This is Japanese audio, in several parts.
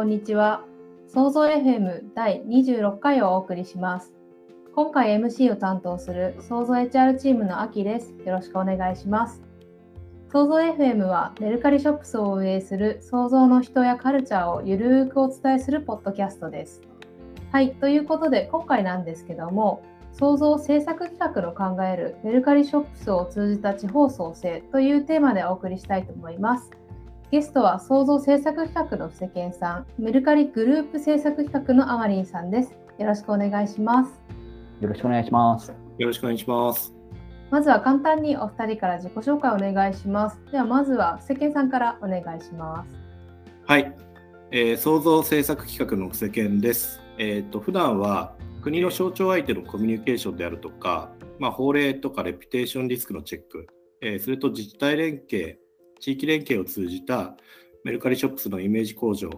こんにちは。創造 FM 第26回をお送りします。今回 MC を担当する創造 HR チームのアキです。よろしくお願いします。創造 FM はメルカリショップスを運営する創造の人やカルチャーをゆるーくお伝えするポッドキャストです。はい、ということで今回なんですけども、創造制作企画の考えるメルカリショップスを通じた地方創生というテーマでお送りしたいと思います。ゲストは創造制作企画の布施健さん、メルカリグループ制作企画のあまりんさんです。よろしくお願いします。よろしくお願いします。よろしくお願いします。まずは簡単にお二人から自己紹介お願いします。ではまずは布施健さんからお願いします。はい、えー、創造制作企画の布施健です。えっ、ー、と普段は国の象徴相手のコミュニケーションであるとか、まあ、法令とかレピュテーションリスクのチェック、えー、それと自治体連携、地域連携を通じたメルカリショップスのイメージ向上、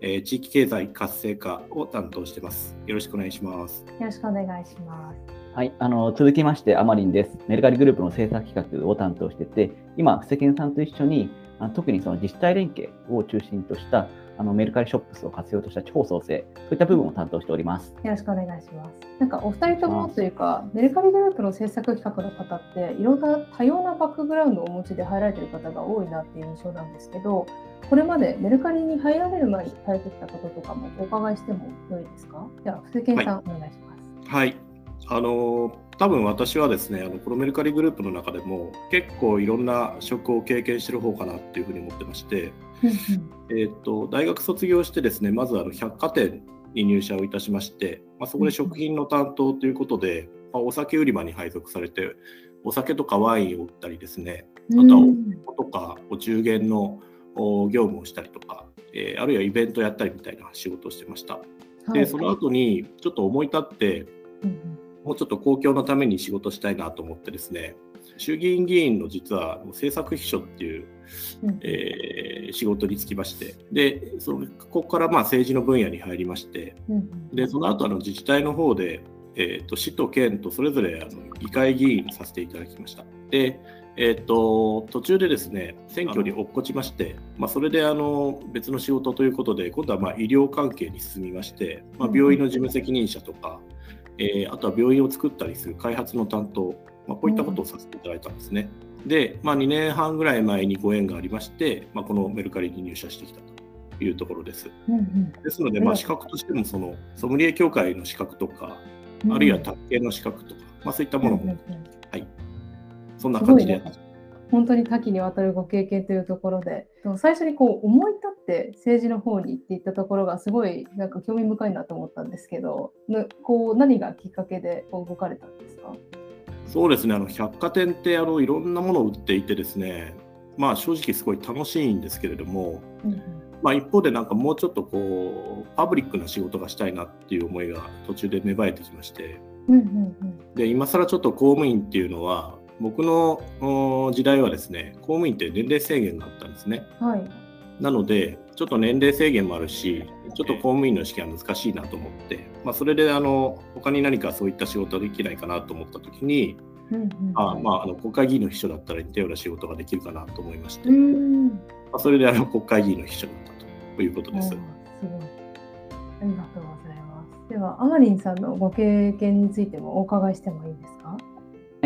えー、地域経済活性化を担当しています。よろしくお願いします。よろしくお願いします。はい、あの続きまして、あまりんです。メルカリグループの制作企画を担当してて、今、布施健さんと一緒に、あの特にその自治体連携を中心としたあのメルカリショップスを活用とした地方創生、そういった部分を担当しております。よろしくお願いします。なんかお二人ともというか、メルカリグループの制作企画の方って、いろんな多様なバックグラウンドをお持ちで入られている方が多いなっていう印象なんですけど、これまでメルカリに入られる前にされてきたこととかもお伺いしてもよいですか？では、布施健さん、はい、お願いします。はい。あの多分私はですねあのこのメルカリグループの中でも結構いろんな職を経験してる方かなっていうふうに思ってましてえと大学卒業してですねまずあの百貨店に入社をいたしまして、まあ、そこで食品の担当ということで、まあ、お酒売り場に配属されてお酒とかワインを売ったりですねあとはおとかお中元の業務をしたりとか、えー、あるいはイベントやったりみたいな仕事をしてました。でその後にちょっと思い立って、もうちょっと公共のために仕事したいなと思ってですね衆議院議員の実は政策秘書っていう、うん、えー、仕事に就きましてでそのここからまあ政治の分野に入りまして、うん、でその後あの自治体の方で、えーと、市と県とそれぞれあの議会議員させていただきました。でえーと、途中でですね選挙に落っこちまして、まあ、それであの別の仕事ということで今度はまあ医療関係に進みまして、まあ、病院の事務責任者とか、えー、あとは病院を作ったりする開発の担当、まあ、こういったことをさせていただいたんですね。で、まあ、2年半ぐらい前にご縁がありまして、まあ、このメルカリに入社してきたというところです。うんうん、ですので、まあ、資格としてもそのソムリエ協会の資格とか、うん、あるいは卓球の資格とか、まあ、そういったものも、うんうん、はい、そんな感じでやってます。本当に多岐にわたるご経験というところで、最初にこう思い立って政治の方に行っていったところがすごいなんか興味深いなと思ったんですけど、こう何がきっかけでこう動かれたんですか？そうですね、あの百貨店ってあのいろんなものを売っていてですね、まあ正直すごい楽しいんですけれども、うん、まあ、一方でなんかもうちょっとこうパブリックな仕事がしたいなっていう思いが途中で芽生えてきまして、うんうんうん、で今更ちょっと公務員っていうのは僕の時代はですね、公務員って年齢制限があったんですね。はい、なので、ちょっと年齢制限もあるし、ちょっと公務員の試験は難しいなと思って、まあ、それであの他に何かそういった仕事できないかなと思ったときに、うんうん、あまあ、あの国会議員の秘書だったら似たような仕事ができるかなと思いまして、まあ、それであの国会議員の秘書だったということです。すごい。ありがとうございます。では、あまりんさんのご経験についてもお伺いしてもいいですか？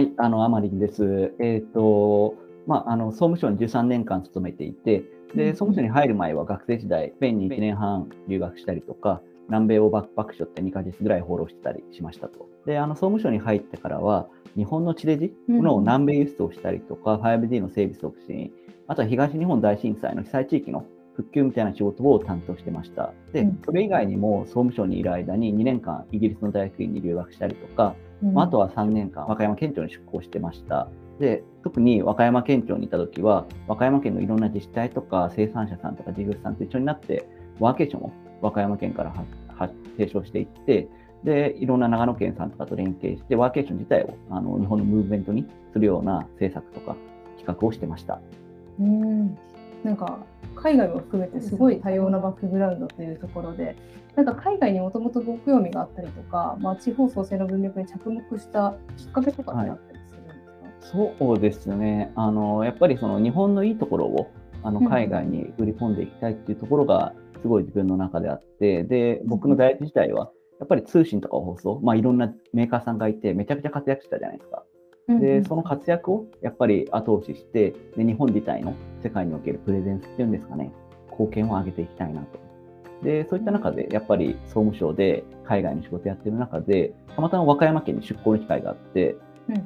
はい、あの、あまりんです。えっ、ー、と、まあ、あの、総務省に13年間勤めていて、で、総務省に入る前は学生時代、スペインに1年半留学したりとか、南米をバックパックしょって2ヶ月ぐらい放浪してたりしましたと。で、あの、総務省に入ってからは、日本の地デジの南米輸出をしたりとか、うん、5D の整備促進、あとは東日本大震災の被災地域の復旧みたいな仕事を担当してました。で、それ以外にも総務省にいる間に2年間イギリスの大学院に留学したりとか、うん、あとは3年間和歌山県庁に出向してました。で特に和歌山県庁にいた時は和歌山県のいろんな自治体とか生産者さんとか事業者さんと一緒になってワーケーションを和歌山県から提唱していってでいろんな長野県さんとかと連携してワーケーション自体をあの日本のムーブメントにするような政策とか企画をしてました。うんなんか海外も含めてすごい多様なバックグラウンドというところで、なんか海外にもともとご興味があったりとか、まあ、地方創生の文脈に着目したきっかけとかってあったりするんですか、はい、そうですねあの、やっぱりその日本のいいところをあの海外に売り込んでいきたいっていうところがすごい自分の中であって、で、僕の大学自体は、やっぱり通信とか放送、まあ、いろんなメーカーさんがいて、めちゃくちゃ活躍したじゃないですか。で、その活躍をやっぱり後押しして、で日本自体の世界におけるプレゼンスっていうんですかね、貢献を上げていきたいなと。で、そういった中で、やっぱり総務省で海外の仕事やってる中で、たまたま和歌山県に出向の機会があって、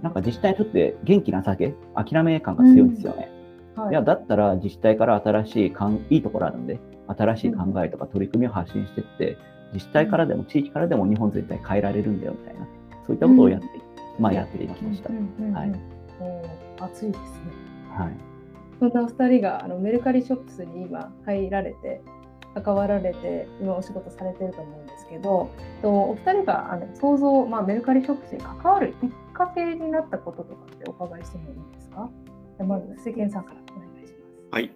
なんか自治体にとって元気な酒、諦め感が強いんですよね。うん。はい、いや、だったら自治体から新しいかんいいところあるんで、新しい考えとか取り組みを発信していって、自治体からでも地域からでも日本全体変えられるんだよみたいな、そういったことをやって、うん、まあやっていました。はい。熱いですね。はい。そんなお二人があのメルカリショップスに今入られて、関わられて今お仕事されてると思うんですけど、とお二人があの想像、まあ、メルカリショップスに関わるきっかけになったこととかってお伺いしてもいいですか？まず世間さんからお願いします。はい。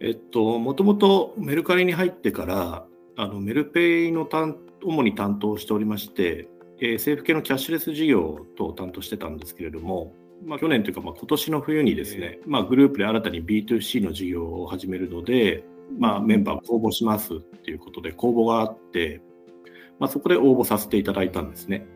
えっと、もともとメルカリに入ってから、あのメルペイの担主に担当しておりまして、えー、政府系のキャッシュレス事業と担当してたんですけれども、まあ、去年というか、まあ、今年の冬にですね、まあ、グループで新たに B2C の事業を始めるので、まあ、メンバー公募しますっていうことで公募があって、まあ、そこで応募させていただいたんですね。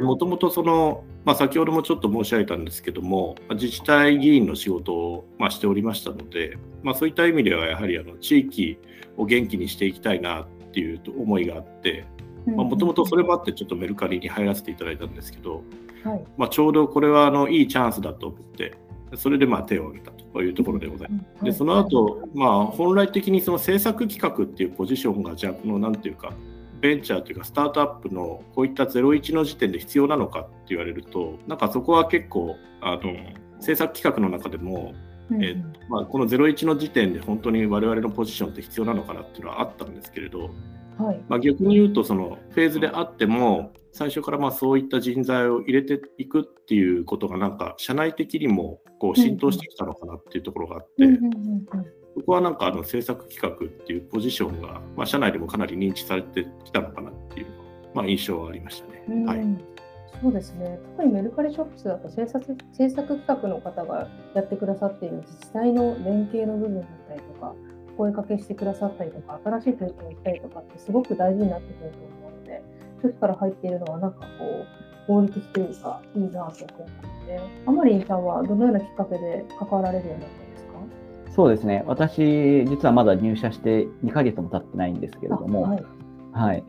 もともとその、まあ、先ほどもちょっと申し上げたんですけども、自治体議員の仕事を、まあ、しておりましたので、まあ、そういった意味ではやはりあの地域を元気にしていきたいなっていう思いがあって、もともとそれもあってちょっとメルカリに入らせていただいたんですけど、はい、まあ、ちょうどこれはあのいいチャンスだと思って、それでまあ手を挙げたというところでございます。で、その後、まあ、本来的にその制作企画っていうポジションが、じゃあ、このなんていうか、ベンチャーというか、スタートアップのこういった01の時点で必要なのかって言われると、なんかそこは結構、あの制作企画の中でも、えまあ、この01の時点で本当に我々のポジションって必要なのかなっていうのはあったんですけれど、はい、まあ、逆に言うとそのフェーズであっても最初からまあそういった人材を入れていくっていうことがなんか社内的にもこう浸透してきたのかなっていうところがあって、そこはなんかあの制作企画っていうポジションが、まあ、社内でもかなり認知されてきたのかなっていう、まあ、印象はありましたね。はい。そうですね。特にメルカリショップスだと制作制作企画の方がやってくださっている自治体の連携の部分だったりとか声かけしてくださったりとか、新しい取り組みをしたりとかってすごく大事になってくると思うので、初期から入っているのはなんかこう、合理的というか、いいなと思ったので、あまりんさんはどのようなきっかけで関わられるようになったんですか？そうですね、私、実はまだ入社して2ヶ月も経ってないんですけれども、はい、はい、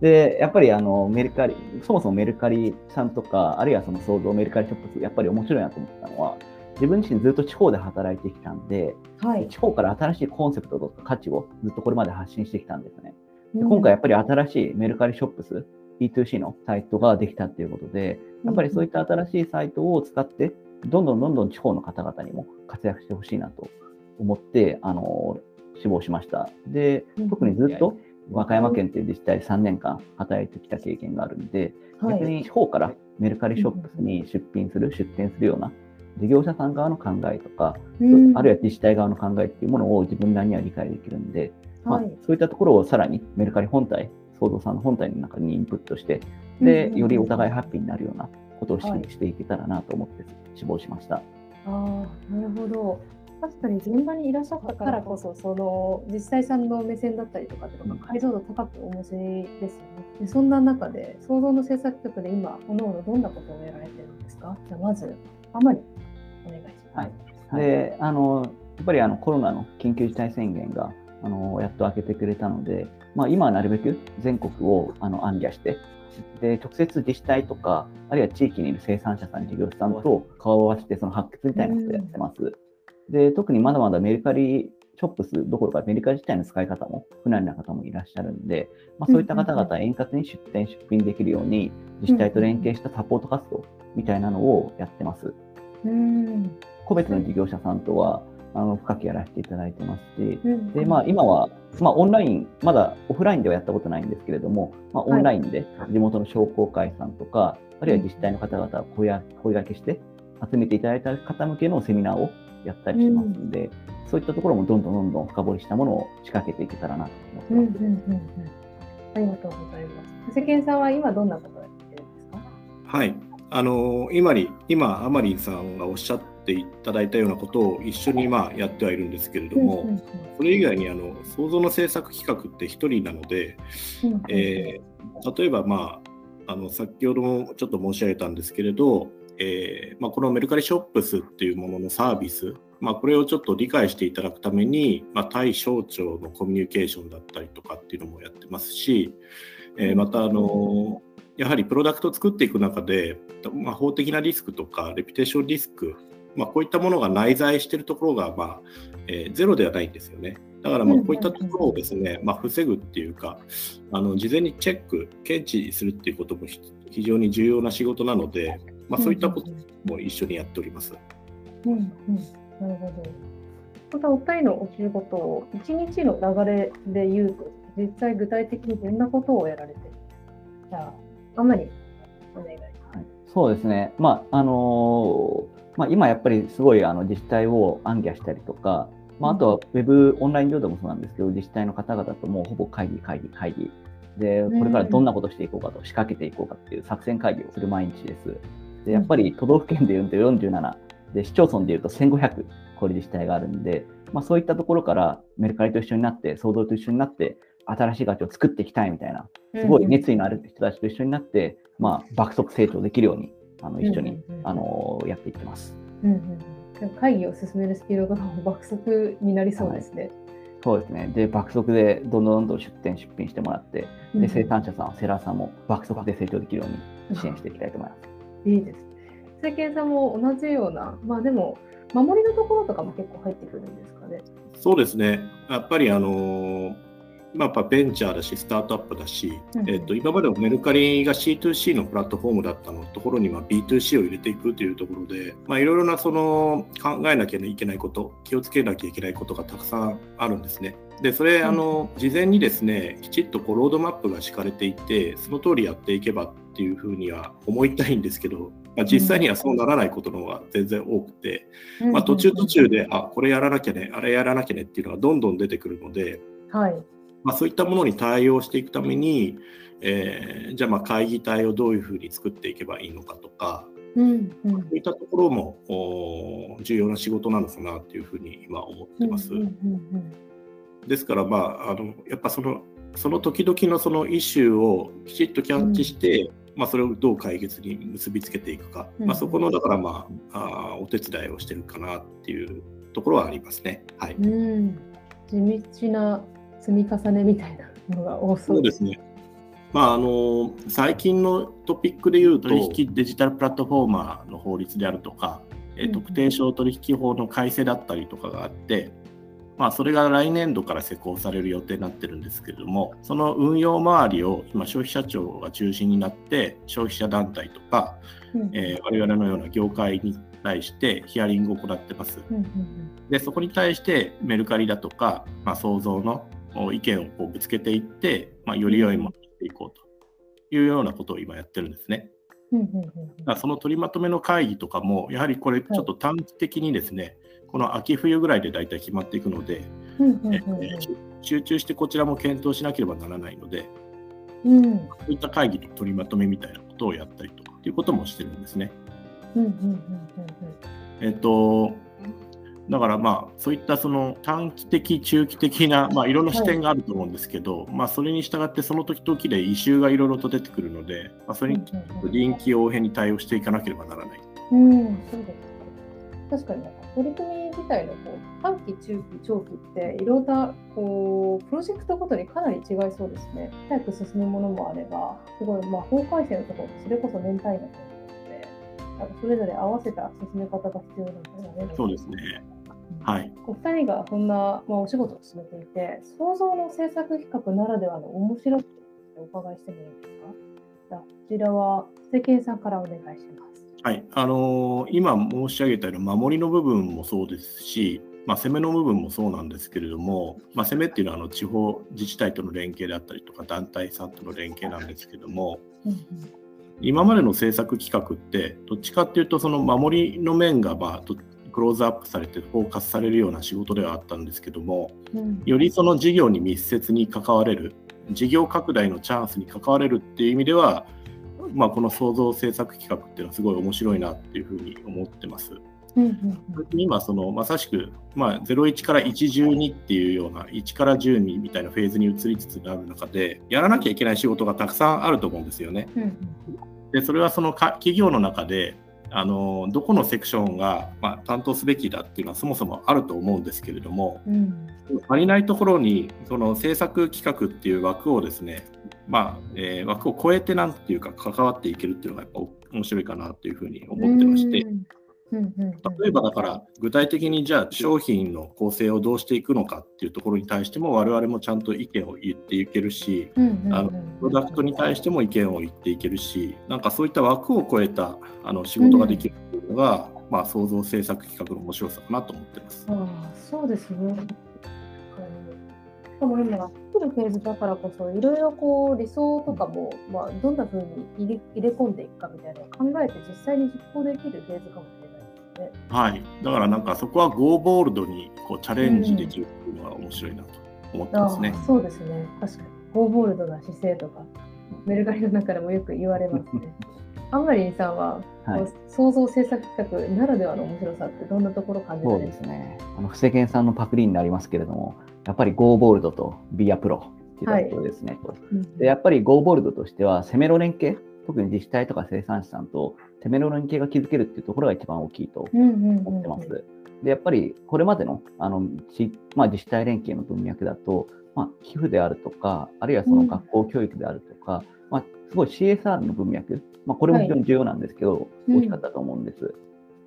でやっぱりあのメルカリ、そもそもメルカリさんとか、あるいはその創造メルカリショップス、やっぱり面白いなと思ったのは、自分自身ずっと地方で働いてきたんで、はい、地方から新しいコンセプトとか価値をずっとこれまで発信してきたんですね。で今回やっぱり新しいメルカリショップス、B2C のサイトができたっていうことで、やっぱりそういった新しいサイトを使って、どんどんどんどん地方の方々にも活躍してほしいなと思って、あの、志望しました。で、特にずっと和歌山県っていう自治体3年間働いてきた経験があるんで、逆に地方からメルカリショップスに出品する、出店するような事業者さん側の考えとか、うん、あるいは自治体側の考えっていうものを自分らには理解できるんで、はい、まあ、そういったところをさらにメルカリ本体、創造さんの本体の中にインプットして、で、よりお互いハッピーになるようなことをしていけたらなと思って志望しました。はい、あなるほど。確かに現場にいらっしゃったからこそ、その自治体さんの目線だったりとかとか解像度高くお持ちですよね。でそんな中で、創造の制作局で今、おのおのどんなことをやられてるんですか？じゃあまず、あまりお願いします。はい、であのやっぱりあのコロナの緊急事態宣言があのやっと明けてくれたので、まあ、今はなるべく全国をあの暗記してで直接自治体とかあるいは地域にいる生産者さん事業者さんと顔を合わせてその発掘みたいなことをやってます。で特にまだまだメルカリショップスどころかメルカリ自体の使い方も不慣れな方もいらっしゃるんで、まあ、そういった方々円滑に出店出品できるように自治体と連携したサポート活動みたいなのをやってます。うん個別の事業者さんとはあの深くやらせていただいてますし、でまあ、今は、まあ、オンライン、まだオフラインではやったことないんですけれども、まあ、オンラインで地元の商工会さんとか、あるいは自治体の方々を声がけして、集めていただいた方向けのセミナーをやったりしますので、うん、そういったところもどんどんどんどん深掘りしたものを仕掛けていけたらなと思ってます。うんうんうんうん、ありがとうございます。世間さんは今どんなことをやってるんですか？はい。あの今に今、アマリンさんがおっしゃっっていただいたようなことを一緒にまあやってはいるんですけれども、それ以外にあの創造の制作企画って1人なので、えー、例えば、まあ、あの先ほどもちょっと申し上げたんですけれど、えーまあ、このメルカリショップスっていうもののサービス、まあ、これをちょっと理解していただくために、まあ、対省庁のコミュニケーションだったりとかっていうのもやってますし、えー、またあのやはりプロダクトを作っていく中で、まあ、法的なリスクとかレピュテーションリスク、まあ、こういったものが内在しているところが、まあえー、ゼロではないんですよね。だからまあこういったところをですね、まあ、防ぐっていうかあの事前にチェック検知するっていうことも非常に重要な仕事なので、まあ、そういったことも一緒にやっております。うんうん、なるほど。またお二人のお仕事を一日の流れで言うと実際具体的にどんなことをやられてる？じゃああまりお願いします。そうですね。まああのー、まあ、今やっぱりすごいあの自治体を暗記したりとか、まあ、あとはウェブオンライン上でもそうなんですけど、自治体の方々ともうほぼ会議、会議、会議。で、これからどんなことしていこうかと、仕掛けていこうかっていう作戦会議をする毎日です。で、やっぱり都道府県でいうと47、で、市町村でいうと1500、これ自治体があるんで、まあ、そういったところからメルカリと一緒になって、創造と一緒になって、新しい価値を作っていきたいみたいな、すごい熱意のある人たちと一緒になって、まあ、爆速成長できるように、あの一緒に、あのやっていってます。うんうん、会議を進めるスピードが 爆速になりそうですね。はいそうですね。で、爆速でどんどんどんどん出店、出品してもらって、で、生産者さん、セラーさんも爆速で成長できるように支援していきたいと思います。いいですね。政権さんも同じような、まあでも、守りのところとかも結構入ってくるんですかね。そうですね。やっぱりあのーまあ、やっぱベンチャーだし、スタートアップだし、うん、えっと、今までのメルカリが C2C のプラットフォームだったのところに B2C を入れていくというところで、まあ、いろいろなその考えなきゃいけないこと、気をつけなきゃいけないことがたくさんあるんですね。で、それ、うん、あの、事前にですね、きちっとこうロードマップが敷かれていて、その通りやっていけばっていうふうには思いたいんですけど、まあ、実際にはそうならないことの方が全然多くて、まあ、途中途中で、あ、これやらなきゃね、あれやらなきゃねっていうのがどんどん出てくるので、はい。まあ、そういったものに対応していくために、えー、じゃあまあ会議体をどういうふうに作っていけばいいのかとか、うんうん、そういったところも重要な仕事なのかなというふうに今思ってます。ですから、まあ、あのやっぱそのその時々のそのイシューをきちっとキャッチして、うん、まあ、それをどう解決に結びつけていくか、うん、まあ、そこのだから、まあ、あお手伝いをしてるかなっていうところはありますね。はい、うん。地道な積み重ねみたいなのが多そう。ですね。まあ、あの最近のトピックでいうと、取引デジタルプラットフォーマーの法律であるとか、うん、特定商取引法の改正だったりとかがあって、まあ、それが来年度から施行される予定になってるんですけれども、その運用周りを今、消費者庁が中心になって、消費者団体とか、うん、えー、我々のような業界に対してヒアリングを行ってます。うんうんうん、でそこに対してメルカリだとか、まあ、創造の意見をこうぶつけていって、まあ、より良いものにしていこうというようなことを今やってるんですね。だその取りまとめの会議とかも、やはりこれ、ちょっと短期的にですね、この秋冬ぐらいで大体決まっていくので、集中してこちらも検討しなければならないので、うん、そういった会議の取りまとめみたいなことをやったりとかっていうこともしてるんですね。えっと、だからまあそういったその短期的、中期的な、まあ、いろんな視点があると思うんですけど、はい、まあ、それに従ってその時々で異臭がいろいろと出てくるので、まあ、それに臨機応変に対応していかなければならない。うん、そうです確かに取り組み自体のこう短期、中期、長期っていろんなこうプロジェクトごとにかなり違いそうですね。早く進むものもあれば、すごいまあ法改正のところそれこそ年単位だと思うので、それぞれ合わせた進め方が必要なんだよね。そうですね。はい、お二人がこんな、まあ、お仕事を進めていて、創造の制作企画ならではの面白さをお伺いしてもいいですか？じゃこちらは、世間さんからお願いします。はい。あのー、今申し上げたような守りの部分もそうですし、まあ、攻めの部分もそうなんですけれども、まあ、攻めっていうのはあの地方自治体との連携であったりとか団体さんとの連携なんですけども、今までの政策企画ってどっちかっていうとその守りの面がまあクローズアップされてフォーカスされるような仕事ではあったんですけども、うん、よりその事業に密接に関われる事業拡大のチャンスに関われるっていう意味では、まあ、この創造政策企画っていうのはすごい面白いなっていうふうに思ってます。うんうん今そのまさしく、まあ、01から112っていうような1から10みたいなフェーズに移りつつある中でやらなきゃいけない仕事がたくさんあると思うんですよね。うんでそれはそのか企業の中であのどこのセクションが、まあ、担当すべきだっていうのはそもそもあると思うんですけれどもうん足りないところにその制作企画っていう枠をですね、まあえー枠を超えてなんていうか関わっていけるっていうのがやっぱ面白いかなというふうに思ってまして。うんうんうん例えばだから具体的にじゃあ商品の構成をどうしていくのかっていうところに対しても我々もちゃんと意見を言っていけるしプロダクトに対しても意見を言っていけるしなんかそういった枠を超えたあの仕事ができるっていうのが、まあ、創造制作企画の面白さかなと思ってます。ああそうですね。確かにしかも今、作るフェーズだからこそ、いろいろこう理想とかも、まあ、どんな風に入れ入れ込んでいくかみたいなのを考えて実際に実行できるフェーズかもしれないですね。はい、だからなんかそこはゴーボールドにこうチャレンジできるっていうのは面白いなと思ってますね。ああそうですね。確かに。ゴーボールドな姿勢とか、メルカリの中でもよく言われますね。アンマリンさんは、はいこう創造制作企画ならではの面白さってどんなところを感じらそうれますか？ですね。あの、布施健さんのパクリになりますけれども、やっぱり Go ボールドと Be a Pro っていうところですね。うんでやっぱり Go ボールドとしては、攻めの連携、特に自治体とか生産者さんと攻めの連携が築けるっていうところが一番大きいとうんうんうん思ってます。で、やっぱりこれまでのあの、ちまあ、自治体連携の文脈だと、まあ、寄付であるとか、あるいはその学校教育であるとか、まあ、すごい CSR の文脈、まあ、これも非常に重要なんですけど、うん。大きかったと思うんです。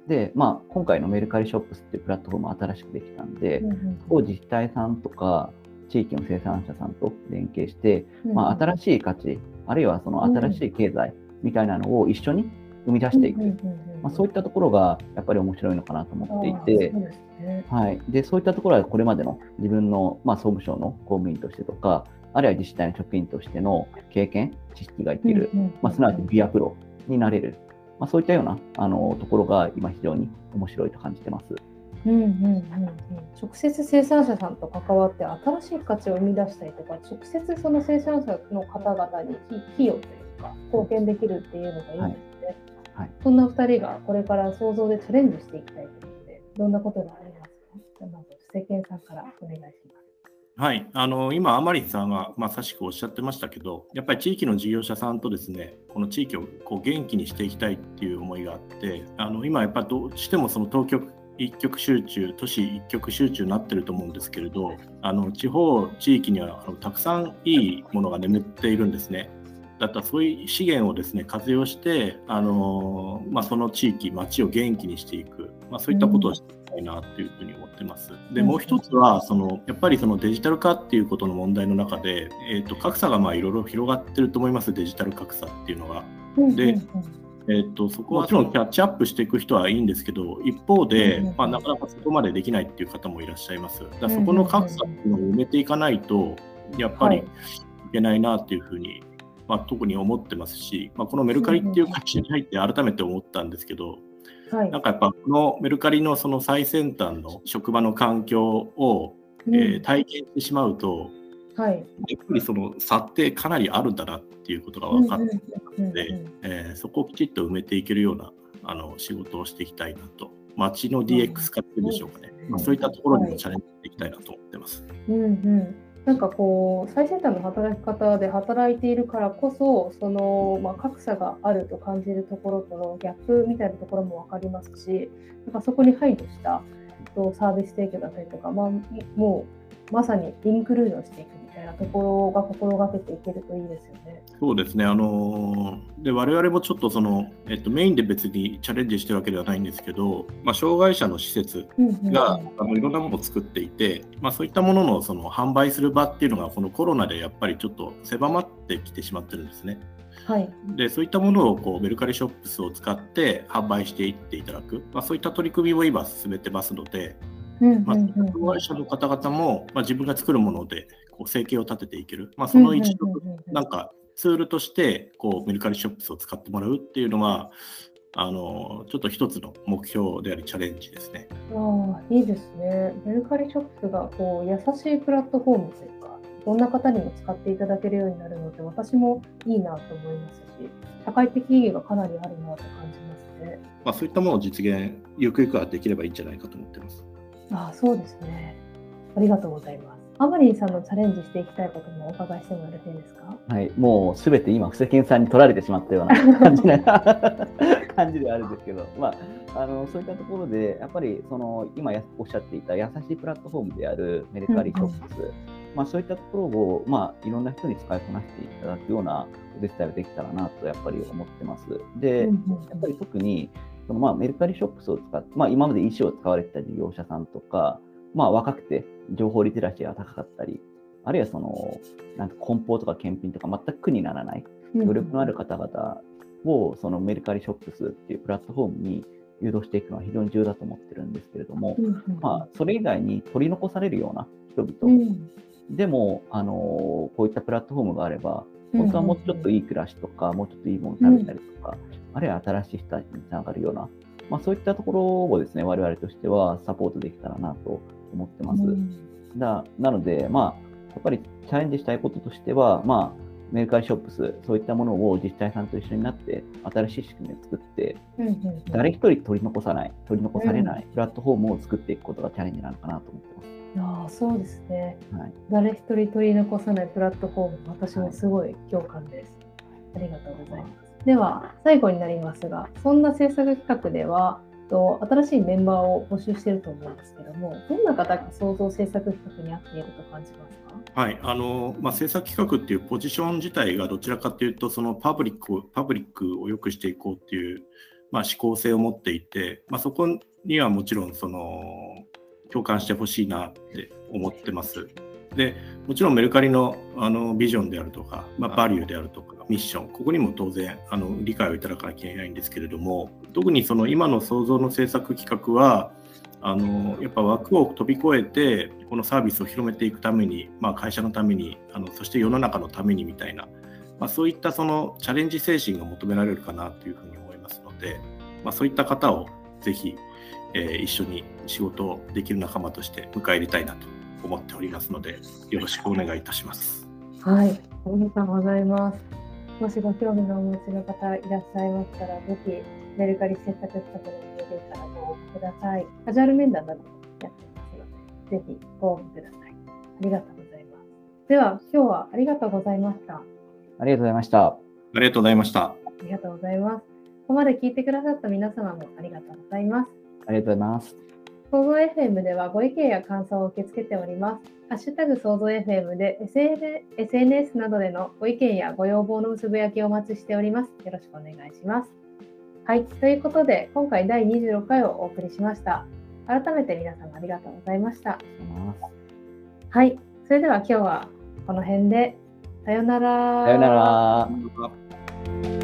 で、まあ、今回のメルカリショップスっていうプラットフォーム新しくできたんで、うんうんそこを自治体さんとか、地域の生産者さんと連携して、うんまあ、新しい価値、あるいはその新しい経済みたいなのを一緒に生み出していく、うんうんうんまあ、そういったところがやっぱり面白いのかなと思っていて。そう、ね。はい、でそういったところはこれまでの自分の、まあ、総務省の公務員としてとか、あるいは自治体の職員としての経験、知識が生きる、うんうんうんまあ、すなわちビアプロになれる、まあ、そういったようなあのところが今非常に面白いと感じてます。うんうんうんうん、直接生産者さんと関わって新しい価値を生み出したりとか直接その生産者の方々に費用というか貢献できるっていうのがいいですね。はいそんな2人がこれから想像でチャレンジしていきたいということでどんなことがありますか？まず世間さんからお願いします。はい、あの今、甘利さんがまさしくおっしゃってましたけど、やっぱり地域の事業者さんとですね、この地域をこう元気にしていきたいっていう思いがあって、あの今、やっぱりどうしてもその東京一極集中、都市一極集中になってると思うんですけれど、あの地方、地域にはあのたくさんいいものが眠っているんですね。だったらそういう資源をですね活用して、あのまあ、その地域、町を元気にしていく、まあ、そういったことをたいなというふうに思ってます。でもう一つはそのやっぱりそのデジタル化っていうことの問題の中で、えー、と格差がまあいろいろ広がってると思いますデジタル格差っていうのが。でえー、とそこはもちろんキャッチアップしていく人はいいんですけど一方で、うんうんまあ、なかなかそこまでできないっていう方もいらっしゃいます。だそこの格差っていうのを埋めていかないとやっぱりいけないなっていうふうに、まあ、特に思ってますし、まあ、このメルカリっていう会社に入って改めて思ったんですけど、はい。なんかやっぱこのメルカリのその最先端の職場の環境を、えー体験してしまうと、はい。やっぱりその差ってかなりあるんだなっていうことが分かって、うんうんでえーそこをきちっと埋めていけるようなあの仕事をしていきたいなと、街の DX 化っていうんでしょうかね、うんまあ、そういったところにもチャレンジしていきたいなと思ってます。うんうん、なんかこう最先端の働き方で働いているからこそその、まあ、格差があると感じるところとのギャップみたいなところも分かりますしなんかそこに配慮したサービス提供だったりとか、まあ、もうまさにインクルージョンしていくたいなところが心がけていけるといいですよね。そうですね、あのーで我々もちょっとその、えっと、メインで別にチャレンジしてるわけではないんですけど、まあ、障害者の施設が、あのいろんなものを作っていて、まあ、そういったもののその販売する場っていうのがこのコロナでやっぱりちょっと狭まってきてしまってるんですね。はい。でそういったものをこうメルカリショップスを使って販売していっていただく、まあ、そういった取り組みを今進めてますので、まあ、者の方々も、まあ、自分が作るものでこう生計を立てていける、まあ、その一度なんかツールとしてこうメルカリショップスを使ってもらうっていうのはあのちょっと一つの目標でありチャレンジですね。ああ、いいですね。メルカリショップがこう優しいプラットフォームというか、どんな方にも使っていただけるようになるので、私もいいなと思いますし、社会的意義がかなりあるなと感じますね。ね。まあ、そういったものを実現、ゆくゆくはできればいいんじゃないかと思ってます。あそうですね。ありがとうございます。アマリンさんのチャレンジしていきたいこともお伺いしてもよろしいですか？はい、もうすべて今、布施健さんに取られてしまったような感じな感じではあるんですけど、まあ、あのそういったところで、やっぱりその今おっしゃっていた優しいプラットフォームであるメルカリショップス、うんうん、まあ、そういったところを、まあ、いろんな人に使いこなしていただくようなお手伝いができたらなとやっぱり思ってます。で、やっぱり特にそのまあメルカリショップスを使って、まあ、今まで EC を使われてた事業者さんとか、まあ、若くて情報リテラシーが高かったり、あるいはその、なんか梱包とか検品とか全く苦にならない、努力のある方々を、そのメルカリショップスっていうプラットフォームに誘導していくのは非常に重要だと思ってるんですけれども、まあ、それ以外に取り残されるような人々、でも、あのこういったプラットフォームがあれば、本当はもうちょっといい暮らしとか、もうちょっといいもの食べたりとか、あるいは新しい人たちにつながるような、まあ、そういったところをですね、我々としてはサポートできたらなと思ってます。だなので、まあ、やっぱりチャレンジしたいこととしては、まあ、メルカリショップス、そういったものを自治体さんと一緒になって、新しい仕組みを作って、誰一人取り残さない、取り残されないプラットフォームを作っていくことがチャレンジなのかなと思ってます。あそうですね、はい、誰一人取り残さないプラットフォーム、私もすごい共感です。はい、ありがとうございます。では、最後になりますが、そんな制作企画では、と新しいメンバーを募集していると思うんですけども、どんな方が創造制作企画に合っていると感じますか、はいあのまあ、制作企画っていうポジション自体がどちらかというと、そのパブリックパブリックを良くしていこうっていう、まあ、思考性を持っていて、まあ、そこにはもちろんその共感してほしいなって思ってます。でもちろんメルカリのあのビジョンであるとか、まあ、バリューであるとか、ミッション、ここにも当然あの理解をいただかなきゃいけないんですけれども、特にその今の創造の制作企画は、あのやっぱ枠を飛び越えて、このサービスを広めていくために、まあ、会社のためにあの、そして世の中のためにみたいな、まあ、そういったそのチャレンジ精神が求められるかなというふうに思いますので、まあ、そういった方をぜひ、えー、一緒に仕事をできる仲間として迎え入れたいなと思っておりますので、よろしくお願いいたします。はい、ありがとうございます。もしご興味のお持ちの方いらっしゃいましたら、ぜひメルカリ制作企画の見えからご応募ください。カジュアル面談などもやってますので、ぜひご応募ください。ありがとうございます。では、今日はありがとうございました。ありがとうございました。ありがとうございました。ありがとうございます。ここまで聞いてくださった皆様もありがとうございます。ありがとうございます。創造 FM ではご意見や感想を受け付けております。ハッシュタグ創造 FM で SNS などでのご意見やご要望のつぶやきをお待ちしております。よろしくお願いします。はい、ということで今回第26回をお送りしました。改めて皆様ありがとうございました。はい、それでは今日はこの辺でさよなら。さよなら。